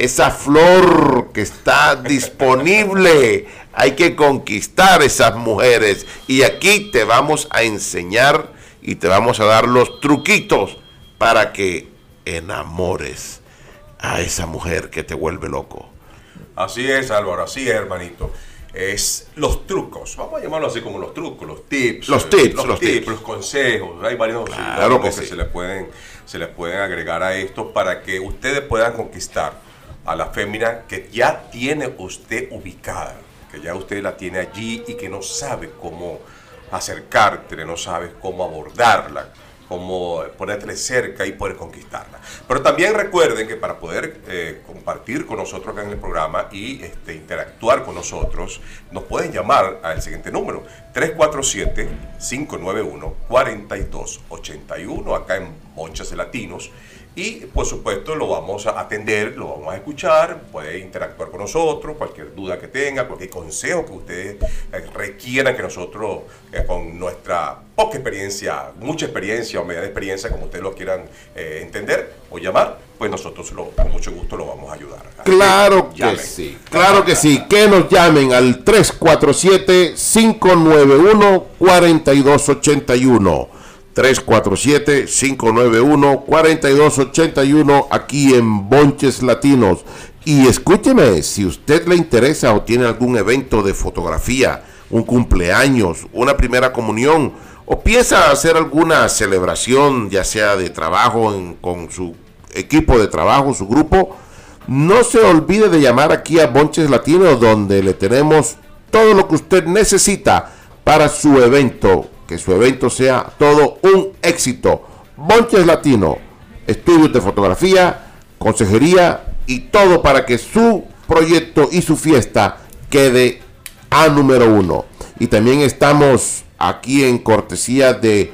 esa flor que está disponible. Hay que conquistar esas mujeres. Y aquí te vamos a enseñar y te vamos a dar los truquitos para que enamores a esa mujer que te vuelve loco. Así es, Álvaro, así es, hermanito. Es los trucos, vamos a llamarlo así como los trucos, los tips. Los tips, los, los tips, tips. los consejos. Hay varios Claro que que sí. se, le pueden, se les pueden agregar a esto para que ustedes puedan conquistar a la fémina que ya tiene usted ubicada, que ya usted la tiene allí y que no sabe cómo acercarte, no sabe cómo abordarla, cómo ponerte cerca y poder conquistarla. Pero también recuerden que para poder eh, compartir con nosotros acá en el programa y este, interactuar con nosotros, nos pueden llamar al siguiente número, 347-591-4281, acá en Bonchas de Latinos. Y por supuesto lo vamos a atender, lo vamos a escuchar, puede interactuar con nosotros, cualquier duda que tenga, cualquier consejo que ustedes eh, requieran que nosotros, eh, con nuestra poca experiencia, mucha experiencia o mediana experiencia, como ustedes lo quieran eh, entender o llamar, pues nosotros lo- con mucho gusto lo vamos a ayudar. Así Claro que sí, claro que sí. Que nos llamen al 347-591-4281. 347-591-4281 aquí en Bonches Latinos. Y escúcheme, si usted le interesa o tiene algún evento de fotografía, un cumpleaños, una primera comunión, o piensa hacer alguna celebración, ya sea de trabajo con su equipo de trabajo, su grupo, no se olvide de llamar aquí a Bonches Latinos, donde le tenemos todo lo que usted necesita para su evento. Que su evento sea todo un éxito. Bonches Latino, estudios de fotografía, consejería y todo para que su proyecto y su fiesta quede a número uno. Y también estamos aquí en cortesía de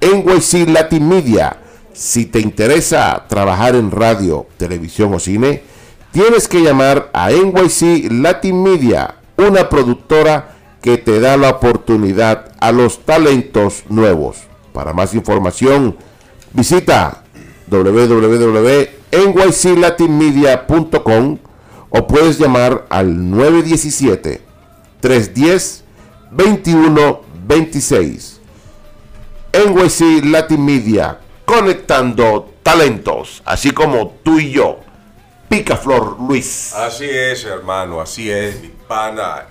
NYC Latin Media. Si te interesa trabajar en radio, televisión o cine, tienes que llamar a NYC Latin Media, una productora que te da la oportunidad a los talentos nuevos. Para más información, visita www.nyclatinmedia.com o puedes llamar al 917 310 2126. NYC Latin Media, conectando talentos, así como tú y yo. Picaflor Luis. Así es, hermano, así es, mi pana,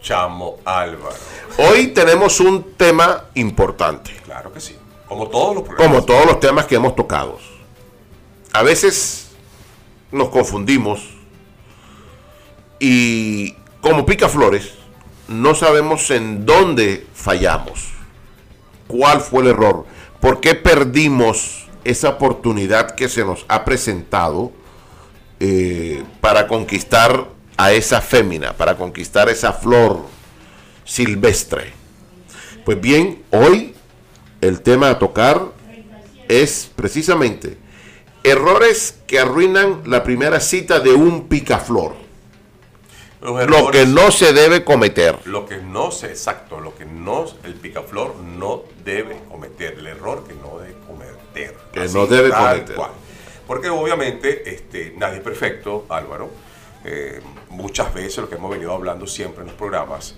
chamo Álvaro. Hoy tenemos un tema importante, Claro que sí, como todos los programas. como todos los temas que hemos tocado. A veces nos confundimos y como picaflores no sabemos en dónde fallamos, cuál fue el error, por qué perdimos esa oportunidad que se nos ha presentado eh, para conquistar a esa fémina, para conquistar esa flor silvestre. Pues bien, hoy el tema a tocar es precisamente errores que arruinan la primera cita de un picaflor. Lo que no se debe cometer. Lo que no se, exacto, lo que no, el picaflor no debe cometer, el error que no debe cometer. Que no debe cometer. cual. Porque obviamente este, nadie es perfecto, Álvaro. Eh, muchas veces lo que hemos venido hablando siempre en los programas,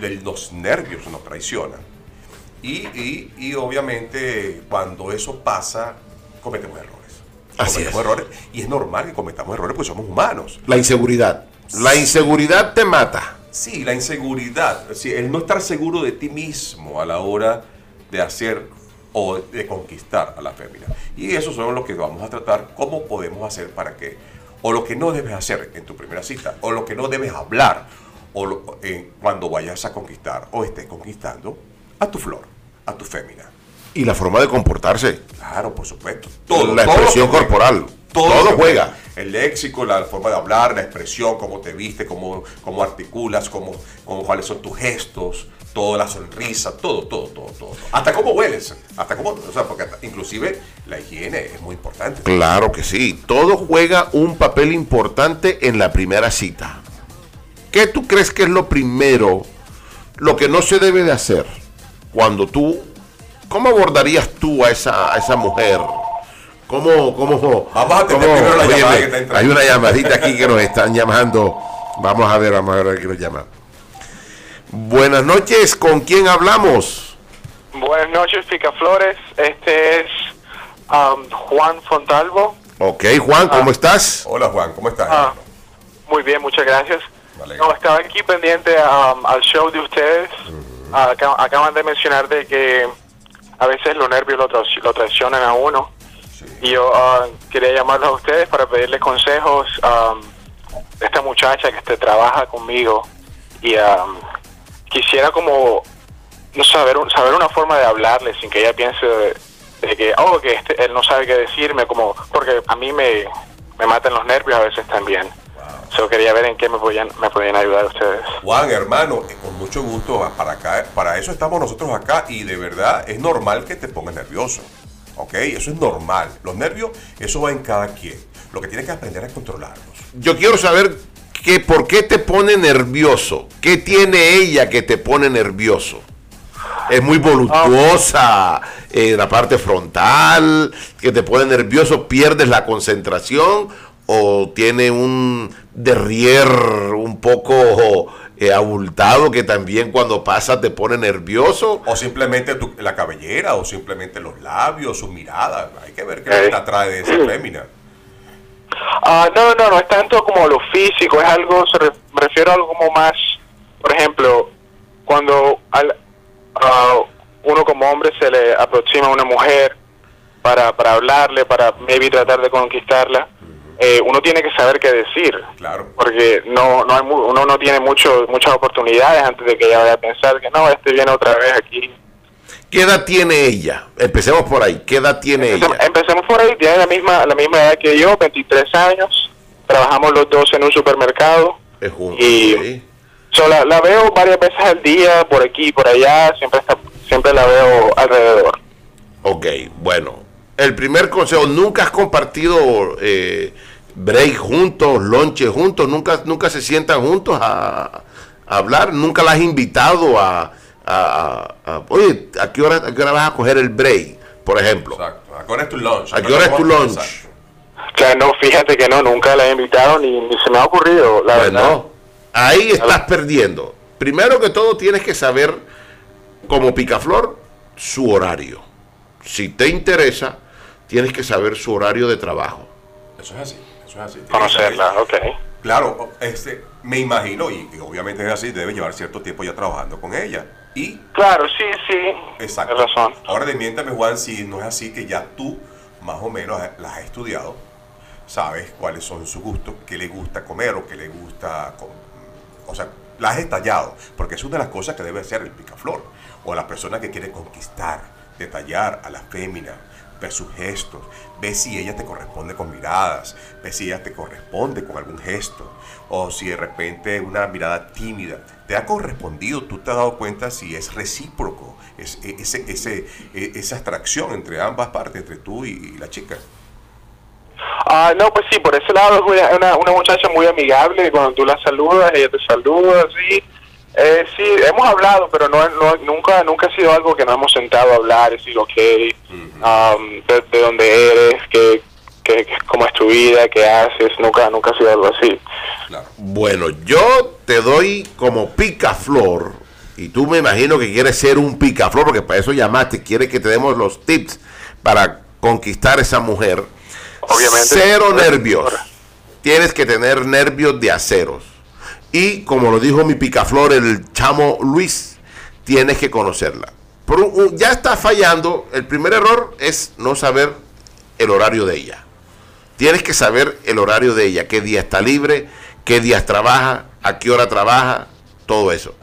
de los nervios nos traicionan. Y, y- y obviamente cuando eso pasa, cometemos errores. Así cometemos es. errores. Y es normal que cometamos errores porque somos humanos. La inseguridad. La inseguridad te mata. Sí, la inseguridad, sí, el no estar seguro de ti mismo a la hora de hacer o de conquistar a la fémina. Y eso son lo que vamos a tratar, cómo podemos hacer para que, o lo que no debes hacer en tu primera cita, o lo que no debes hablar, o lo- en- cuando vayas a conquistar o estés conquistando a tu flor, a tu fémina. Y la forma de comportarse. Claro, por supuesto. la todo lo expresión juega. corporal. Todo, juega. El léxico, la forma de hablar, la expresión, cómo te viste, cómo, cómo articulas, cómo, cómo- cuáles son tus gestos, toda la sonrisa, todo, todo, todo, todo. Hasta cómo hueles, hasta cómo, o sea, porque hasta- inclusive la higiene es muy importante. Claro que sí. Todo juega un papel importante en la primera cita. ¿Qué tú crees que es lo primero, lo que no se debe de hacer cuando tú, cómo abordarías tú a esa, a esa mujer, ¿Cómo, cómo, Vamos a cómo- primero la llamada que está. Hay una llamadita aquí que nos están llamando. Vamos a ver, vamos a ver quién nos llama. Buenas noches, ¿con quién hablamos? Buenas noches, Picaflores. Este es um, Juan Fontalvo. Ok, Juan, ¿cómo estás? Hola Juan, ¿cómo estás? Ah, muy bien, muchas gracias. Vale. No, estaba aquí pendiente um, al show de ustedes. Ah, aca- acaban de mencionar de que a veces los nervios lo, traici- lo traicionan a uno. Sí. Y yo ah, quería llamarlos a ustedes para pedirles consejos um, de esta muchacha que este, trabaja conmigo. Y um, quisiera como no saber saber una forma de hablarle sin que ella piense de, de que oh que este, él no sabe qué decirme como porque a mí me, me matan los nervios a veces también Solo quería ver en qué me podían me podían ayudar ustedes Juan, hermano, eh, con mucho gusto, para acá, para eso estamos nosotros acá y de verdad es normal que te pongas nervioso. ¿Ok? Eso es normal. Los nervios, eso va en cada quien. Lo que tienes que aprender es controlarlos. Yo quiero saber que, por qué te pone nervioso. ¿Qué tiene ella que te pone nervioso? Es muy voluptuosa en la parte frontal, que te pone nervioso, pierdes la concentración o tiene un derrier un poco eh, abultado que también cuando pasa te pone nervioso. O simplemente tu- la cabellera, o simplemente los labios, su mirada. Hay que ver qué te atrae de esa fémina. Ah, no no no es tanto como lo físico es algo se re- me refiero a algo como más por ejemplo cuando al, uno como hombre se le aproxima a una mujer para, para hablarle para maybe tratar de conquistarla eh, uno tiene que saber qué decir Claro. porque no no hay uno no tiene mucho muchas oportunidades antes de que ella vaya a pensar que no este viene otra vez aquí ¿Qué edad tiene ella? Empecemos por ahí. ¿Qué edad tiene Empecemos, ella? empecemos por ahí tiene la misma la misma edad que yo 23 años trabajamos los dos en un supermercado Es junto, y-. So, la, la veo varias veces al día por aquí por allá siempre está siempre la veo alrededor Ok, bueno. El primer consejo, nunca has compartido eh, break juntos, lonche juntos, nunca, nunca se sientan juntos a, a hablar, nunca la has invitado a, a- a- a- oye, ¿a qué, hora, ¿a qué hora vas a coger el break? Por ejemplo, Exacto. ¿A qué hora es tu lunch? ¿a qué hora es tu lunch? Exacto. Claro, no, fíjate que no, nunca la he invitado ni, ni se me ha ocurrido, la verdad. Bueno, ahí estás perdiendo. Primero que todo tienes que saber, como picaflor, su horario. Si te interesa, tienes que saber su horario de trabajo. Eso es así. Eso es así. Conocerla, ok. Claro, este, me imagino, y, y obviamente es así, debe llevar cierto tiempo ya trabajando con ella. Y, Claro, sí, sí. exacto. Razón. Ahora desmiéntame, Juan, si no es así que ya tú, más o menos, las has estudiado, sabes cuáles son sus gustos, qué le gusta comer o qué le gusta. O sea, las has detallado, porque es una de las cosas que debe hacer el picaflor, o la persona que quiere conquistar, detallar a la fémina, ver sus gestos, ve si ella te corresponde con miradas, ve si ella te corresponde con algún gesto, o si de repente una mirada tímida te ha correspondido, tú te has dado cuenta si es recíproco, es, e- ese, ese, e- esa atracción entre ambas partes, entre tú y, la chica. Ah, no, pues sí, por ese lado es una, una muchacha muy amigable, cuando tú la saludas, ella te saluda, sí. Eh, sí, hemos hablado, pero no, no- nunca nunca ha sido algo que nos hemos sentado a hablar, decir, ok, um, de, de dónde eres, qué, qué, cómo es tu vida, qué haces, nunca nunca ha sido algo así. Claro. Bueno, yo te doy como picaflor, y tú me imagino que quieres ser un picaflor, porque para eso llamaste, quieres que te demos los tips para conquistar esa mujer. Obviamente. Cero nervios. Tienes que tener nervios de aceros. Y como lo dijo mi picaflor, el chamo Luis, tienes que conocerla. Ya está fallando. El primer error es no saber el horario de ella. Tienes que saber el horario de ella, qué día está libre, qué días trabaja, a qué hora trabaja, todo eso.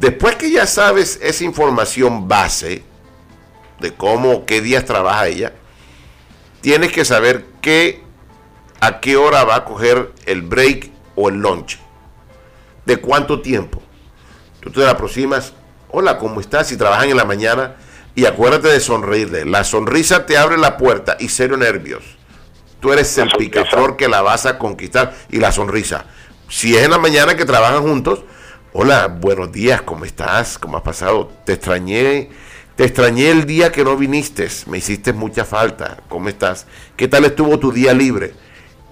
Después que ya sabes esa información base de cómo, qué días trabaja ella, tienes que saber qué, a qué hora va a coger el break o el lunch. De cuánto tiempo. Tú te la aproximas, hola, ¿cómo estás? Si trabajan en la mañana, y acuérdate de sonreírle. La sonrisa te abre la puerta y cero nervios. Tú eres el picaflor que la vas a conquistar y la sonrisa. Si es en la mañana que trabajan juntos, hola, buenos días, ¿cómo estás? ¿Cómo has pasado? Te extrañé. Te extrañé el día que no viniste, me hiciste mucha falta. ¿Cómo estás? ¿Qué tal estuvo tu día libre?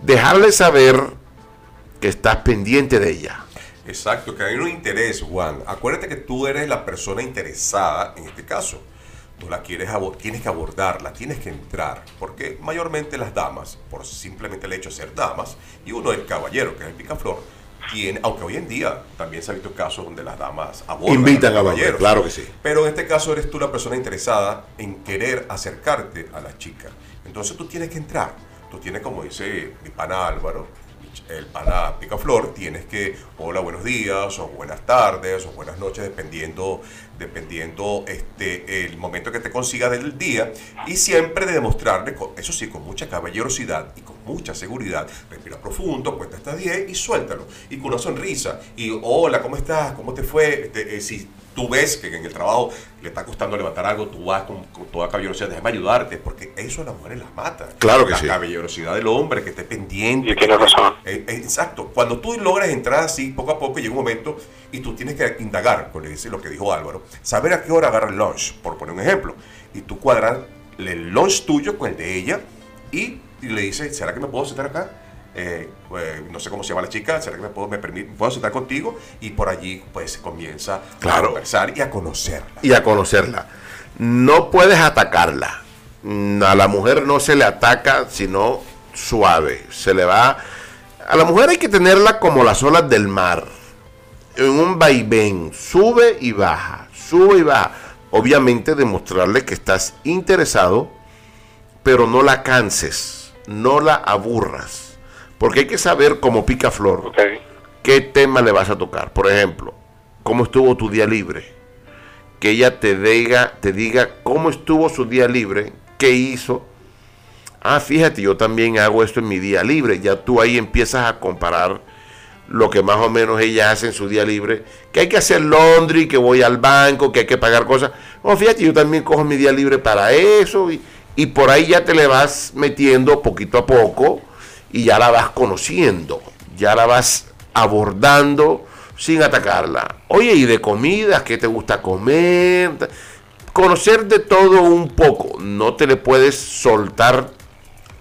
Dejarle saber que estás pendiente de ella. Exacto, que hay un interés, Juan. Acuérdate que tú eres la persona interesada en este caso. Tú la quieres tienes que abordarla, tienes que entrar, porque mayormente las damas, por simplemente el hecho de ser damas, y uno el caballero, que es el picaflor, tiene, aunque hoy en día también se ha visto casos donde las damas abordan Invitan a, caballeros. Claro que sí. Pero en este caso eres tú la persona interesada en querer acercarte a la chica. Entonces tú tienes que entrar. Tú tienes, como dice mi pana Álvaro, el pana picaflor, tienes que, hola, buenos días, o buenas tardes, o buenas noches, dependiendo, dependiendo este, el momento que te consiga del día, y siempre de demostrarle, eso sí, con mucha caballerosidad y con mucha seguridad, respira profundo, cuenta hasta 10 y suéltalo, y con una sonrisa, y hola, ¿cómo estás? ¿Cómo te fue? Este, eh, si tú ves que en el trabajo le está costando levantar algo, tú vas con, toda caballerosidad, déjame ayudarte, porque eso a las mujeres las mata. Claro que la sí. La caballerosidad del hombre, que esté pendiente. Y tiene razón. Eh, eh, exacto. Cuando tú logras entrar así, poco a poco, llega un momento y tú tienes que indagar, con lo que dijo Álvaro, saber a qué hora agarra el lunch, por poner un ejemplo, y tú cuadras el lunch tuyo con el de ella y, y le dices, ¿será que me puedo sentar acá? Eh, pues, no sé cómo se llama la chica, ¿será que me puedo, me permite, puedo sentar contigo? Y por allí pues comienza a conversar y a conocerla. Y a conocerla. No puedes atacarla. Mm, a la mujer no se le ataca, sino suave. Se le va... A la mujer hay que tenerla como las olas del mar. En un vaivén. Sube y baja. Sube y baja. Obviamente demostrarle que estás interesado, pero no la canses. No la aburras porque hay que saber como pica flor qué tema le vas a tocar. Por ejemplo, cómo estuvo tu día libre. Que ella te diga, te diga cómo estuvo su día libre, qué hizo. Ah, fíjate, yo también hago esto en mi día libre. Ya tú ahí empiezas a comparar lo que más o menos ella hace en su día libre. Que hay que hacer laundry, que voy al banco, que hay que pagar cosas. No, fíjate, yo también cojo mi día libre para eso. Y, y por ahí ya te le vas metiendo poquito a poco y ya la vas conociendo, ya la vas abordando sin atacarla. Oye, y de comidas, ¿qué te gusta comer? Conocer de todo un poco, no te le puedes soltar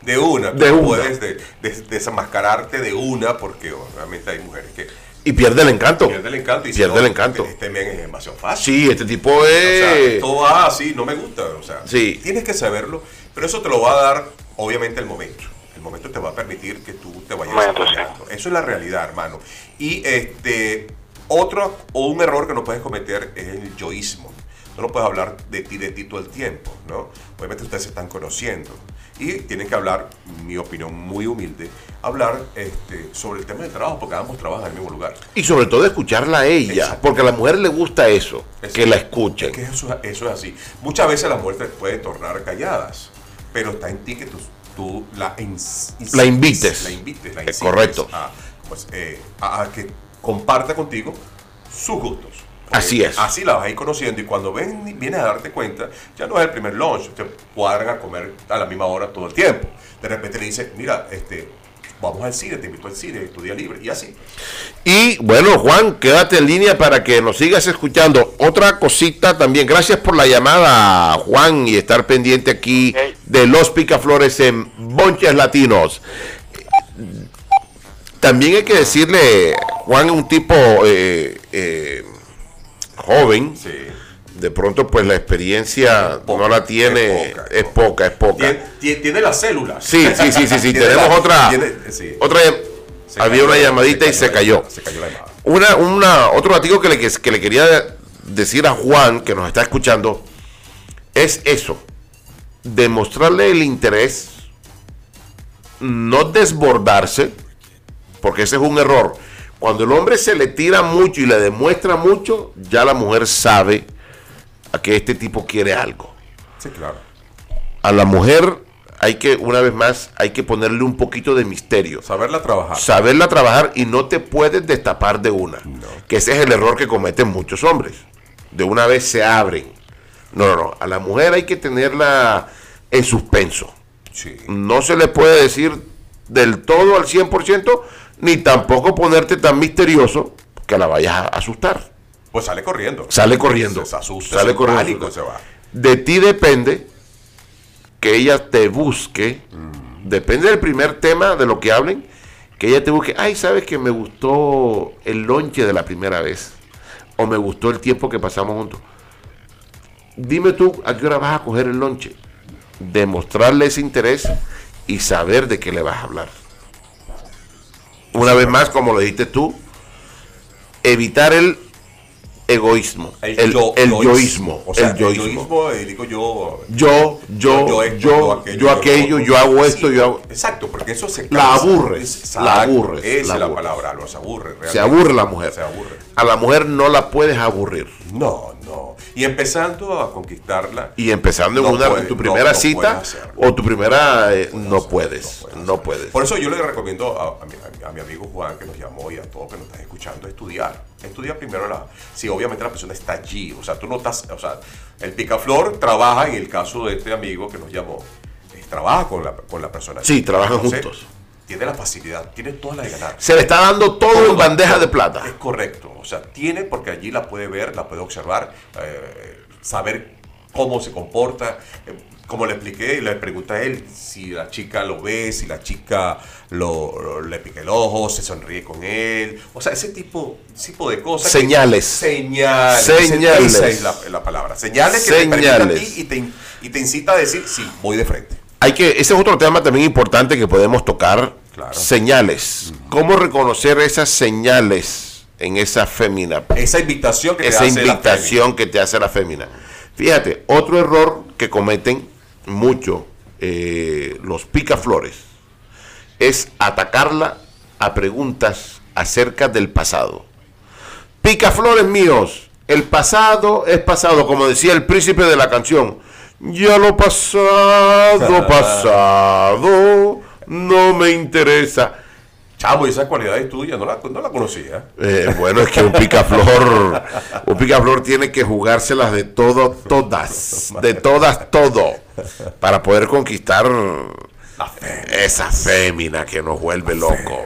de una, de una. puedes desenmascararte de una porque obviamente hay mujeres que y pierde el encanto. Pierde el encanto. Y pierde el encanto. Este, este men es demasiado fácil. Sí, este tipo es. O sea, todo va así, no me gusta. O sea, sí. tienes que saberlo, pero eso te lo va a dar, obviamente, el momento el momento te va a permitir que tú te vayas desarrollando. Eso es la realidad, hermano. Y este otro o un error que no puedes cometer es el yoísmo. No puedes hablar de ti, de ti todo el tiempo, ¿no? Obviamente ustedes se están conociendo y tienen que hablar, mi opinión muy humilde, hablar este, sobre el tema del trabajo, porque ambos trabajan en el mismo lugar. Y sobre todo escucharla a ella, porque a la mujer le gusta eso, que la escuchen. Es que eso, eso es así. Muchas veces las mujeres pueden tornar calladas, pero está en ti que tú la, la invites. La invites, la incites Correcto. Pues, eh, a, que comparta contigo sus gustos. Así es. Así la vas a ir conociendo y cuando ven, vienes a darte cuenta, ya no es el primer lunch, te cuadran a comer a la misma hora todo el tiempo. De repente le dice, mira, este, vamos al cine, te invito al cine, tu día libre, y así. Y bueno, Juan, quédate en línea para que nos sigas escuchando. Otra cosita también, gracias por la llamada, Juan, y estar pendiente aquí de los picaflores en Bonches Latinos. También hay que decirle, Juan es un tipo eh, eh, joven. Sí de pronto pues la experiencia no la tiene, es poca, es poca. Tiene, las células. Sí, sí, sí, sí, sí. tenemos otra, otra, había una llamadita y se cayó. Se cayó la una, una, otro artículo que le, que le quería decir a Juan, que nos está escuchando, es eso, demostrarle el interés, no desbordarse, porque ese es un error. Cuando el hombre se le tira mucho y le demuestra mucho, ya la mujer sabe a que este tipo quiere algo. Sí, claro. A la mujer hay que, una vez más, hay que ponerle un poquito de misterio. Saberla trabajar. Saberla trabajar y no te puedes destapar de una. Que ese es el error que cometen muchos hombres. De una vez se abren. No, no, no. A la mujer hay que tenerla en suspenso. Sí. No se le puede decir del todo al 100%, ni tampoco ponerte tan misterioso que la vayas a asustar. Pues sale corriendo. Sale corriendo. Se, asusta, sale corriendo. se va. De ti depende que ella te busque, depende del primer tema de lo que hablen, que ella te busque, ay, sabes que me gustó el lonche de la primera vez, o me gustó el tiempo que pasamos juntos. Dime tú a qué hora vas a coger el lonche, demostrarle ese interés y saber de qué le vas a hablar. Una vez más, como lo dijiste tú, evitar el egoísmo, el, el, yo- el yoísmo. yoísmo, O sea, el yoísmo. yoísmo, digo yo. Yo, yo, yo yo, esto, yo, aquello, yo hago esto, Sí, yo hago... Exacto, porque eso se La aburres, Exacto, la aburres, Esa es la aburres. palabra, los aburre. Se aburre la mujer. Se aburre. A la mujer no la puedes aburrir. No, no. Y empezando a conquistarla. Y empezando en, No una, en puede, tu primera no cita o tu primera... eh, no, hacerlo, puedes, no puedes no puedes. Por eso yo le recomiendo a, a mi, a mi- amigo Juan que nos llamó y a todos que nos están escuchando estudiar. Estudia primero la. Si obviamente la persona está allí. O sea, tú no estás. O sea, el picaflor trabaja en el caso de este amigo que nos llamó. eh, trabaja con la, con la persona. Sí, allí. trabajan Entonces, juntos. Tiene la facilidad, tiene toda la de ganar. Se le está dando todo en bandeja de plata. Es correcto. O sea, tiene porque allí la puede ver, la puede observar, eh, saber cómo se comporta. Eh, como le expliqué, y le pregunté a él si la chica lo ve, si la chica lo, lo- le pica el ojo, se sonríe con él. O sea, ese tipo, tipo de cosas. que- Señales. señales. Señales. Esa es la, la palabra. Señales que te permiten a Señales. ti y te, y te incita a decir, sí, voy de frente. Hay que, ese es otro tema también importante que podemos tocar. Claro. Señales. ¿Cómo reconocer esas señales en esa fémina? Esa invitación que te esa hace la invitación que te hace la fémina. Fíjate, otro error que cometen mucho eh, los picaflores es atacarla a preguntas acerca del pasado. Picaflores míos, el pasado es pasado, como decía el príncipe de la canción. Ya lo pasado, pasado, no me interesa. Chamo, y esa cualidad es tuya, no la, no la conocía. Eh, bueno, es que un picaflor, un picaflor tiene que jugárselas de todo, todas, de todas, todo, para poder conquistar esa fémina que nos vuelve loco.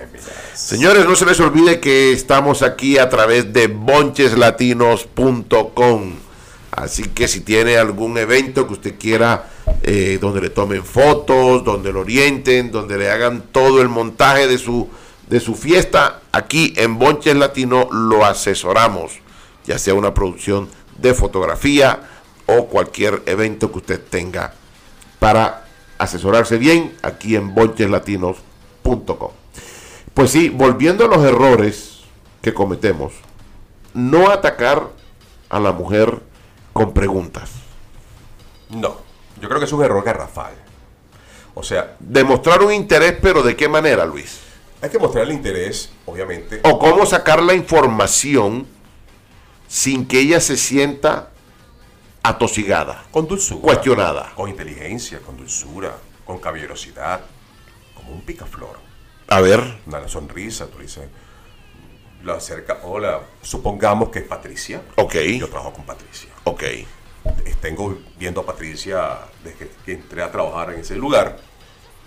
Señores, no se les olvide que estamos aquí a través de boncheslatinos.com. Así que si tiene algún evento que usted quiera, eh, donde le tomen fotos, donde lo orienten, donde le hagan todo el montaje de su, de su fiesta, aquí en Bonches Latino lo asesoramos, ya sea una producción de fotografía o cualquier evento que usted tenga para asesorarse bien aquí en boncheslatinos.com. Pues sí, volviendo a los errores que cometemos, no atacar a la mujer con preguntas. No, yo creo que es un error garrafal. O sea, Demostrar un interés, pero ¿de qué manera, Luis? hay que mostrar el interés, obviamente. O cómo sacar la información sin que ella se sienta atosigada, Con dulzura. cuestionada. Con inteligencia, con dulzura, con caballerosidad. Como un picaflor. A ver, Una sonrisa, tú dices. La acerca, hola, supongamos que es Patricia. ok, Yo trabajo con Patricia. Ok, Tengo viendo a Patricia desde que, entré a trabajar en ese lugar.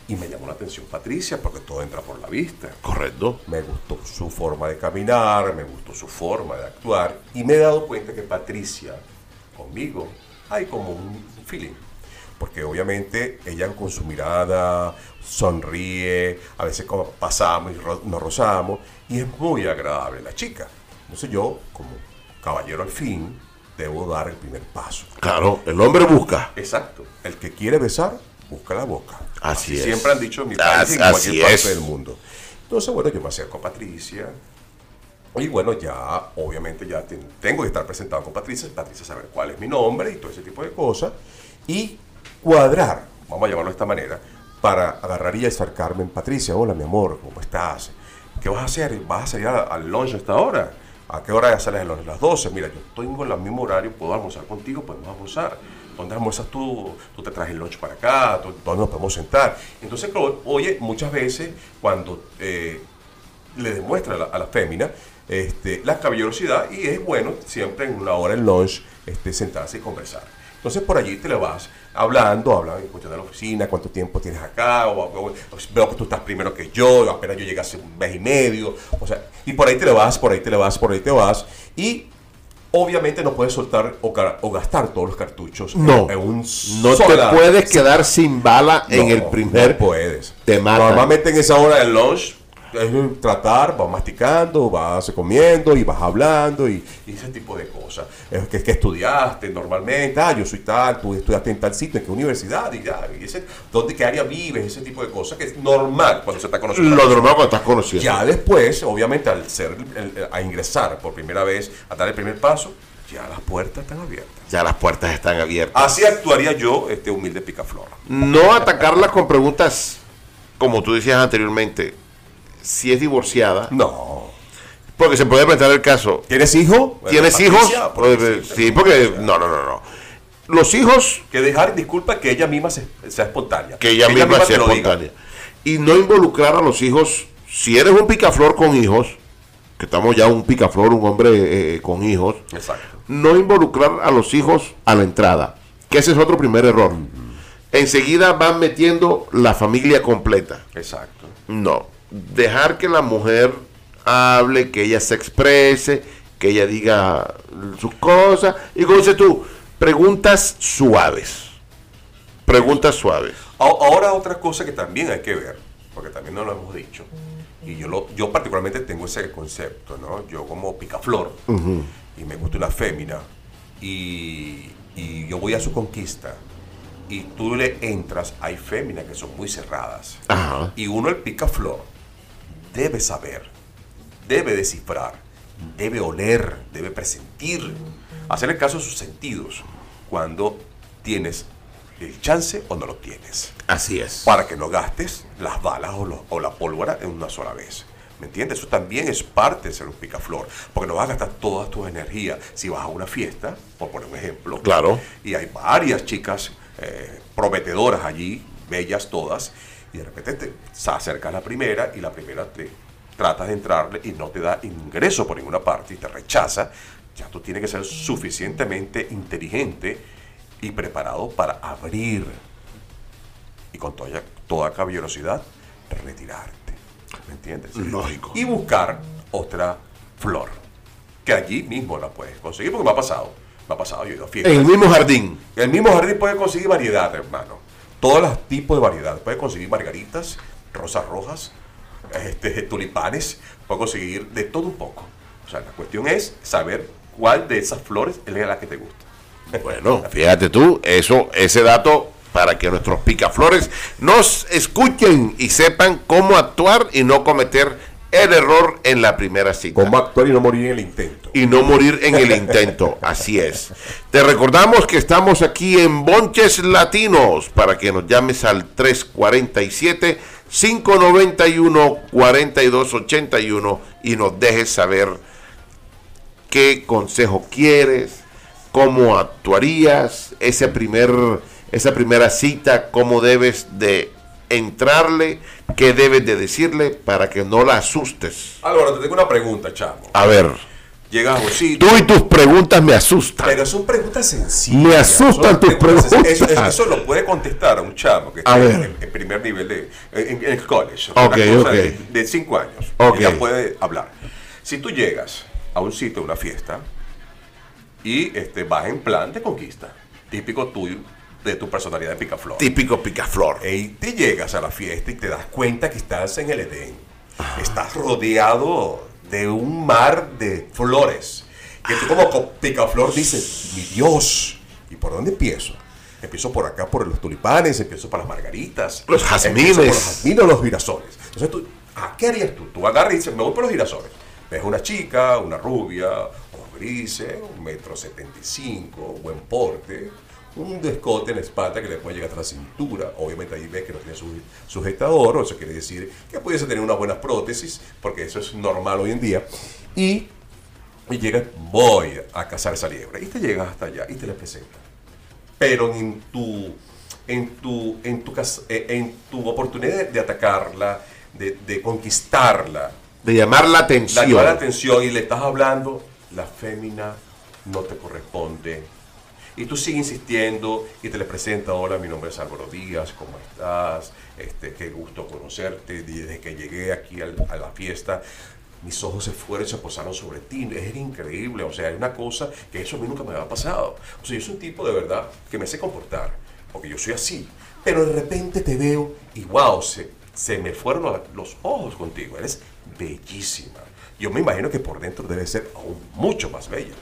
Y me llamó la atención Patricia porque todo entra por la vista. correcto. Me gustó su forma de caminar, me gustó su forma de actuar y me he dado cuenta que Patricia, conmigo, hay como un feeling. Porque obviamente ella con su mirada sonríe, a veces como pasamos y nos rozamos y es muy agradable la chica. Entonces yo, como caballero al fin, debo dar el primer paso. Claro, el hombre busca. Exacto. El que quiere besar, busca la boca. Así es. Siempre han dicho en mi país en cualquier parte es. del mundo. Entonces, bueno, yo me acerco a Patricia. Y bueno, ya, obviamente, ya ten- tengo que estar presentado con Patricia. Patricia saber cuál es mi nombre y todo ese tipo de cosas. Y cuadrar, vamos a llamarlo de esta manera, para agarrar y acercarme en Patricia. Hola, mi amor, ¿cómo estás? ¿Qué vas a hacer? ¿Vas a salir al lunch a esta hora? ¿A qué hora ya sales al lunch? A las 12. Mira, yo tengo el mismo horario, puedo almorzar contigo, podemos almorzar. ¿Dónde almuerzas tú? Tú te traes el lunch para acá, ¿Dó- ¿dónde nos podemos sentar? Entonces, oye, muchas veces cuando eh, le demuestra a la, a fémina este, la caballerosidad y es bueno siempre en una hora en lunch este, sentarse y conversar. Entonces por allí te le vas hablando, hablan en cuestión de la oficina, cuánto tiempo tienes acá, o, o- o veo que tú estás primero que yo, apenas yo llegué hace un mes y medio, o sea, y por ahí te le vas, por ahí te le vas, por ahí te vas, y obviamente no puedes soltar o, gastar todos los cartuchos No, en, un no te puedes quedar sin bala en el primer. no puedes. te matan. Normalmente en esa hora del lunch es tratar, vas masticando, vas comiendo y vas hablando y, y ese tipo de cosas. Es que, que estudiaste normalmente, ah, yo soy tal, tú estudiaste en tal sitio, en qué universidad, y ya, y ese, ¿dónde, qué área vives? Ese tipo de cosas que es normal cuando se está conociendo. Lo normal cuando estás conociendo. Ya después, obviamente, al ser el- a ingresar por primera vez, a dar el primer paso, ya las puertas están abiertas. Ya las puertas están abiertas. Así actuaría yo, este humilde picaflor. No atacarla con preguntas, como tú decías anteriormente, si es divorciada, No. porque se puede plantear el caso. ¿Tienes hijo? ¿Tienes hijos? Porque sí, Sí, porque no, no, no, no. Los hijos que dejar, disculpa, que ella misma se- sea espontánea. que ella, misma sea espontánea. Y no involucrar a los hijos. Si eres un picaflor con hijos, que estamos ya un picaflor, un hombre eh, con hijos, Exacto. no involucrar a los hijos a la entrada, que ese es otro primer error. Enseguida van metiendo la familia completa. Exacto. No, dejar que la mujer hable, que ella se exprese, que ella diga sus cosas. Y como dices tú, preguntas suaves. Preguntas suaves. Ahora otra cosa que también hay que ver, porque también no lo hemos dicho, y yo, lo, yo particularmente tengo ese concepto, ¿no? Yo como picaflor, y me gusta una fémina, y, y yo voy a su conquista, y tú le entras, hay féminas que son muy cerradas, Ajá. y uno el picaflor debe saber, debe descifrar, debe oler, debe presentir, hacerle caso a sus sentidos cuando tienes el chance o no lo tienes Así es. para que no gastes las balas o, lo- o la pólvora en una sola vez. ¿Me entiendes? Eso también es parte de ser un picaflor, porque no vas a gastar toda tu energía si vas a una fiesta, por poner un ejemplo. Claro. Y hay varias chicas eh, prometedoras allí, bellas todas, y de repente te se acerca la primera y la primera te tratas de entrarle y no te da ingreso por ninguna parte y te rechaza. Ya tú tienes que ser suficientemente inteligente y preparado para abrir y con toda, toda caballerosidad retirarte. ¿Me entiendes? Lógico. Y buscar otra flor. Que allí mismo la puedes conseguir, porque me ha pasado. Me ha pasado, yo he ido a fiestas. En el mismo jardín. El mismo jardín puede conseguir variedad, hermano. Todos los tipos de variedad. Puede conseguir margaritas, rosas rojas, este, tulipanes. Puede conseguir de todo un poco. O sea, la cuestión es saber cuál de esas flores es la que te gusta. Bueno, fíjate tú, eso, ese dato para que nuestros picaflores nos escuchen y sepan cómo actuar y no cometer el error en la primera cita. Cómo actuar y no morir en el intento. y no morir en el intento. Así es. Te recordamos que estamos aquí en Bonches Latinos para que nos llames al 347 591 4281 y nos dejes saber qué consejo quieres, cómo actuarías, ese primer, esa primera cita, cómo debes de entrarle, qué debes de decirle para que no la asustes. Álvaro, te tengo una pregunta, chamo. A ver. Llegas a un sitio. Tú y tus preguntas me asustan. Pero son preguntas sencillas. Me asustan tus preguntas sencillas. Eso, preguntas. eso- eso lo puede contestar un chamo que está en, en primer nivel de en, en el college. De, de cinco años. Ok. Y ya puede hablar. Si tú llegas a un sitio, a una fiesta, y este, vas en plan de conquista, típico tuyo, de tu personalidad de picaflor. Típico picaflor. Y te llegas a la fiesta y te das cuenta que estás en el Edén. Estás rodeado de un mar de flores. Que tú como co- picaflor dices, mi Dios, ¿y por dónde empiezo? Empiezo por acá por los tulipanes, empiezo por las margaritas. Los jazmines. Por los jazmines, los girasoles. Entonces tú, ¿a qué harías tú? Tú agarras y dices, me voy por los girasoles. Ves una chica, una rubia, grises, un metro setenta y cinco, buen porte, un descote en la espalda que le puede llegar hasta la cintura. Obviamente ahí ves que no tiene su- sujetador, eso quiere decir que pudiese tener una buena prótesis, porque eso es normal hoy en día. Y, y llegas, voy a cazar esa liebre. Y te llegas hasta allá y te la presentan. Pero en tu, en tu, en tu, eh, en tu oportunidad de, de atacarla, de, de conquistarla, De llamar la atención. llama la atención y le estás hablando, la fémina no te corresponde. Y tú sigues insistiendo y te le presenta, hola, mi nombre es Álvaro Díaz, ¿cómo estás? Este, qué gusto conocerte desde que llegué aquí al- a la fiesta. mis ojos se fueron y se posaron sobre ti. Es increíble, o sea, es una cosa que eso a mí nunca me había pasado. O sea, yo soy un tipo de verdad que me sé comportar, porque yo soy así. Pero de repente te veo y wow, se, se me fueron los, ojos contigo. Eres bellísima. Yo me imagino que por dentro debe ser aún mucho más bella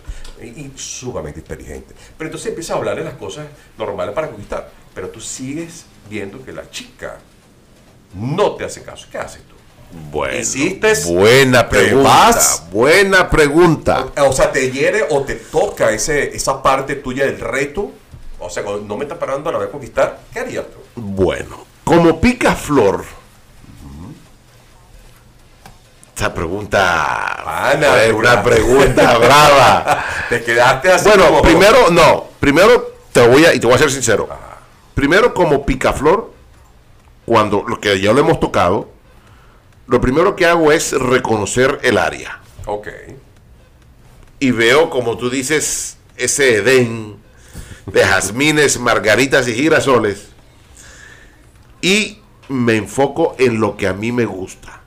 y, sumamente inteligente. Pero entonces empieza a hablar de las cosas normales para conquistar. Pero tú sigues viendo que la chica no te hace caso. ¿Qué haces tú? Bueno, Hiciste, buena pregunta. Buena pregunta. O sea, te hiere o te toca ese, esa parte tuya del reto. O sea, cuando no me está parando a la vez conquistar, ¿qué harías tú? Bueno, como pica flor. Esta pregunta Ana, fue una pregunta brava. Te quedaste así Bueno, como- primero, no. Primero te voy a, y te voy a ser sincero. Primero, como picaflor, cuando lo que ya lo hemos tocado, lo primero que hago es reconocer el área. Ok. Y veo, como tú dices, ese Edén de jazmines, margaritas y girasoles. Y me enfoco en lo que a mí me gusta.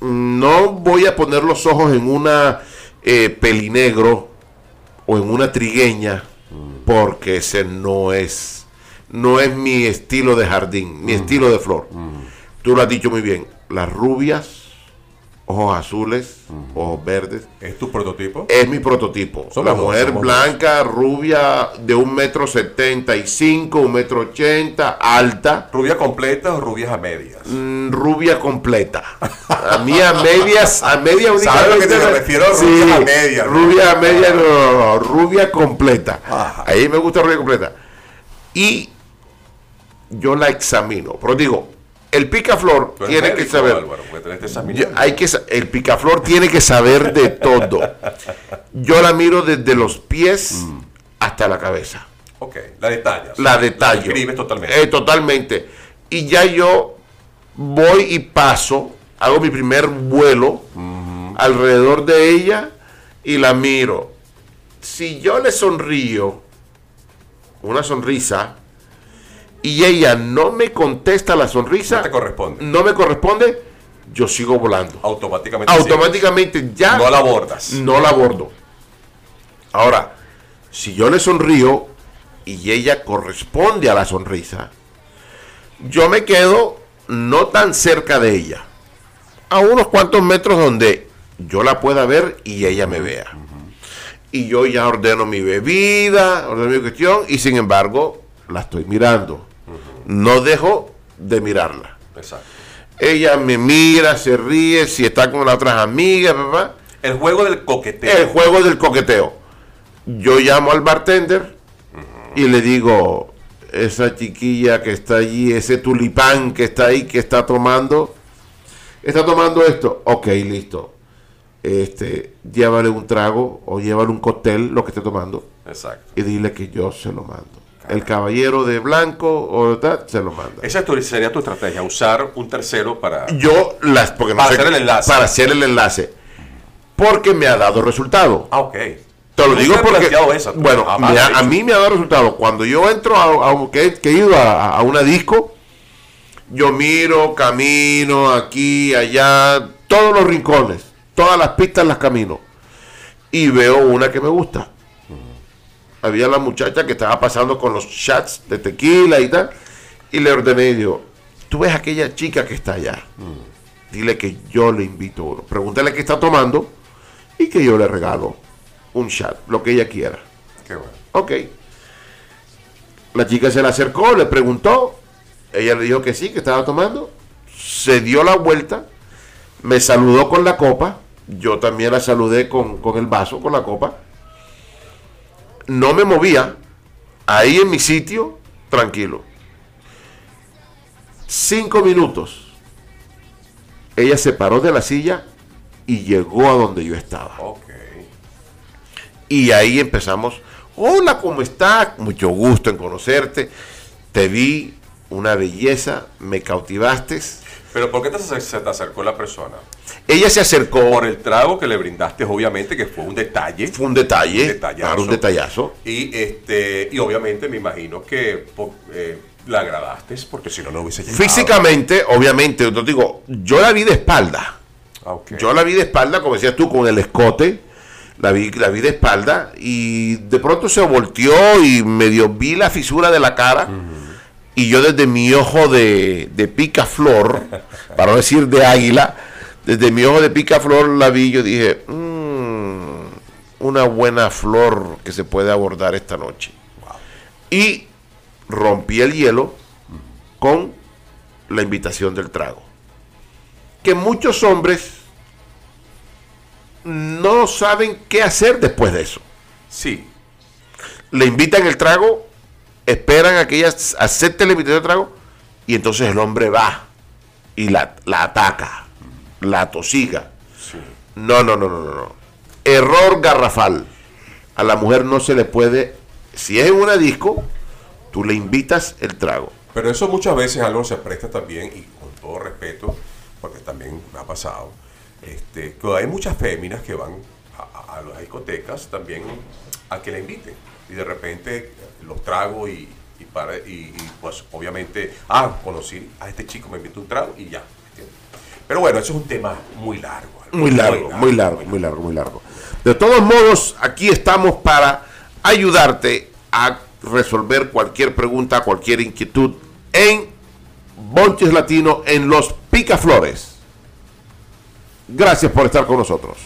No voy a poner los ojos en una eh, pelinegro o en una trigueña, porque ese no es, no es mi estilo de jardín, mi estilo de flor. Tú lo has dicho muy bien. Las rubias, ojos azules, ojos verdes, ¿Es tu prototipo? es mi prototipo. Somos la mujer blanca, rubia, de un metro setenta y cinco, un metro ochenta, alta, ¿Rubia completa o rubias a medias? mm, rubia completa. A mí a medias, a media ¿Sabes lo que te únicamente- refiero? Rubia a media, ¿no? Rubia a media, no, no, no, rubia completa. Ajá. Ahí me gusta rubia completa. Y yo la examino. Pero digo, el picaflor tiene que saber. Álvaro, Yo- hay que el picaflor tiene que saber de todo. Yo la miro desde los pies Mm. hasta la cabeza. Ok, la detallas. La detallo. describes totalmente. Eh, totalmente. Y ya yo voy y paso, hago mi primer vuelo alrededor de ella y la miro. Si yo le sonrío, una sonrisa, y ella no me contesta la sonrisa, No te corresponde. no me corresponde, yo sigo volando. Automáticamente. Automáticamente ya No la abordas. no la abordo. Ahora, si yo le sonrío y ella corresponde a la sonrisa, yo me quedo no tan cerca de ella, a unos cuantos metros donde yo la pueda ver y ella me vea. Y yo ya ordeno mi bebida, ordeno mi cuestión, y sin embargo, la estoy mirando. No dejo de mirarla. Exacto. Ella me mira, se ríe, si está con las otras amigas, papá. El juego del coqueteo. El juego del coqueteo. Yo llamo al bartender y le digo, esa chiquilla que está allí, ese tulipán que está ahí, que está tomando, está tomando esto. Ok, listo. Este, llévale un trago o llévale un cóctel, lo que esté tomando, Exacto. y dile que yo se lo mando. El caballero de blanco o tal, se lo manda. Esa sería tu estrategia, usar un tercero para... Yo las porque no Para sé- hacer el enlace. Para hacer el enlace. Porque me ha dado resultado. Ah, ok. Te lo digo porque, esa, tú. bueno, Ah, vale, ha- a mí me ha dado resultado. Cuando yo entro a, a- que, que he ido a, a una disco, yo miro, camino aquí, allá, todos los rincones, todas las pistas las camino. Y veo una que me gusta. Había la muchacha que estaba pasando con los chats de tequila y tal. Y le ordené y digo, tú ves aquella chica que está allá. Dile que yo le invito uno. Pregúntale qué está tomando y que yo le regalo un chat, lo que ella quiera. Qué bueno. Ok. La chica se le acercó, le preguntó. Ella le dijo que sí, que estaba tomando. Se dio la vuelta. Me saludó con la copa. Yo también la saludé con, con el vaso, con la copa. No me movía. Ahí en mi sitio, tranquilo. Cinco minutos. Ella se paró de la silla y llegó a donde yo estaba. Y ahí empezamos. Hola, ¿cómo estás? Mucho gusto en conocerte. Te vi una belleza, me cautivaste. Pero ¿por qué te se te acercó la persona? Ella se acercó. Por el trago que le brindaste, obviamente, que fue un detalle. Fue un detalle. Un detallazo. claro, un detallazo. Y este y obviamente me imagino que eh, la agradaste, porque si no, no hubiese llegado. Físicamente, obviamente, yo te digo, yo la vi de espalda. Ah. Yo la vi de espalda, como decías tú, con el escote. La vi, la vi de espalda y de pronto se volteó y medio vi la fisura de la cara. Y yo desde mi ojo de, de picaflor, para no decir de águila, desde mi ojo de picaflor la vi y yo dije, "Mm, una buena flor que se puede abordar esta noche. Y rompí el hielo con la invitación del trago. Que muchos hombres no saben qué hacer después de eso. Sí, Le invitan el trago, esperan a que ella acepte la invitación del trago y entonces el hombre va y la, la ataca, la tosiga. sí. No, no, no, no, no, no. Error garrafal. A la mujer no se le puede, si es en una disco, tú le invitas el trago. Pero eso muchas veces algo se presta también, y con todo respeto, porque también me ha pasado, este, que hay muchas féminas que van a, las discotecas también a que la inviten. Y de repente eh, los trago y, y, para, y, y, pues obviamente, ah, conocí a este chico, me invitó un trago y ya. Pero bueno, eso es un tema muy largo. Muy largo, muy largo, muy largo, muy largo. De todos modos, aquí estamos para ayudarte a resolver cualquier pregunta, cualquier inquietud en Bonches Latino en los Picaflores. Gracias por estar con nosotros.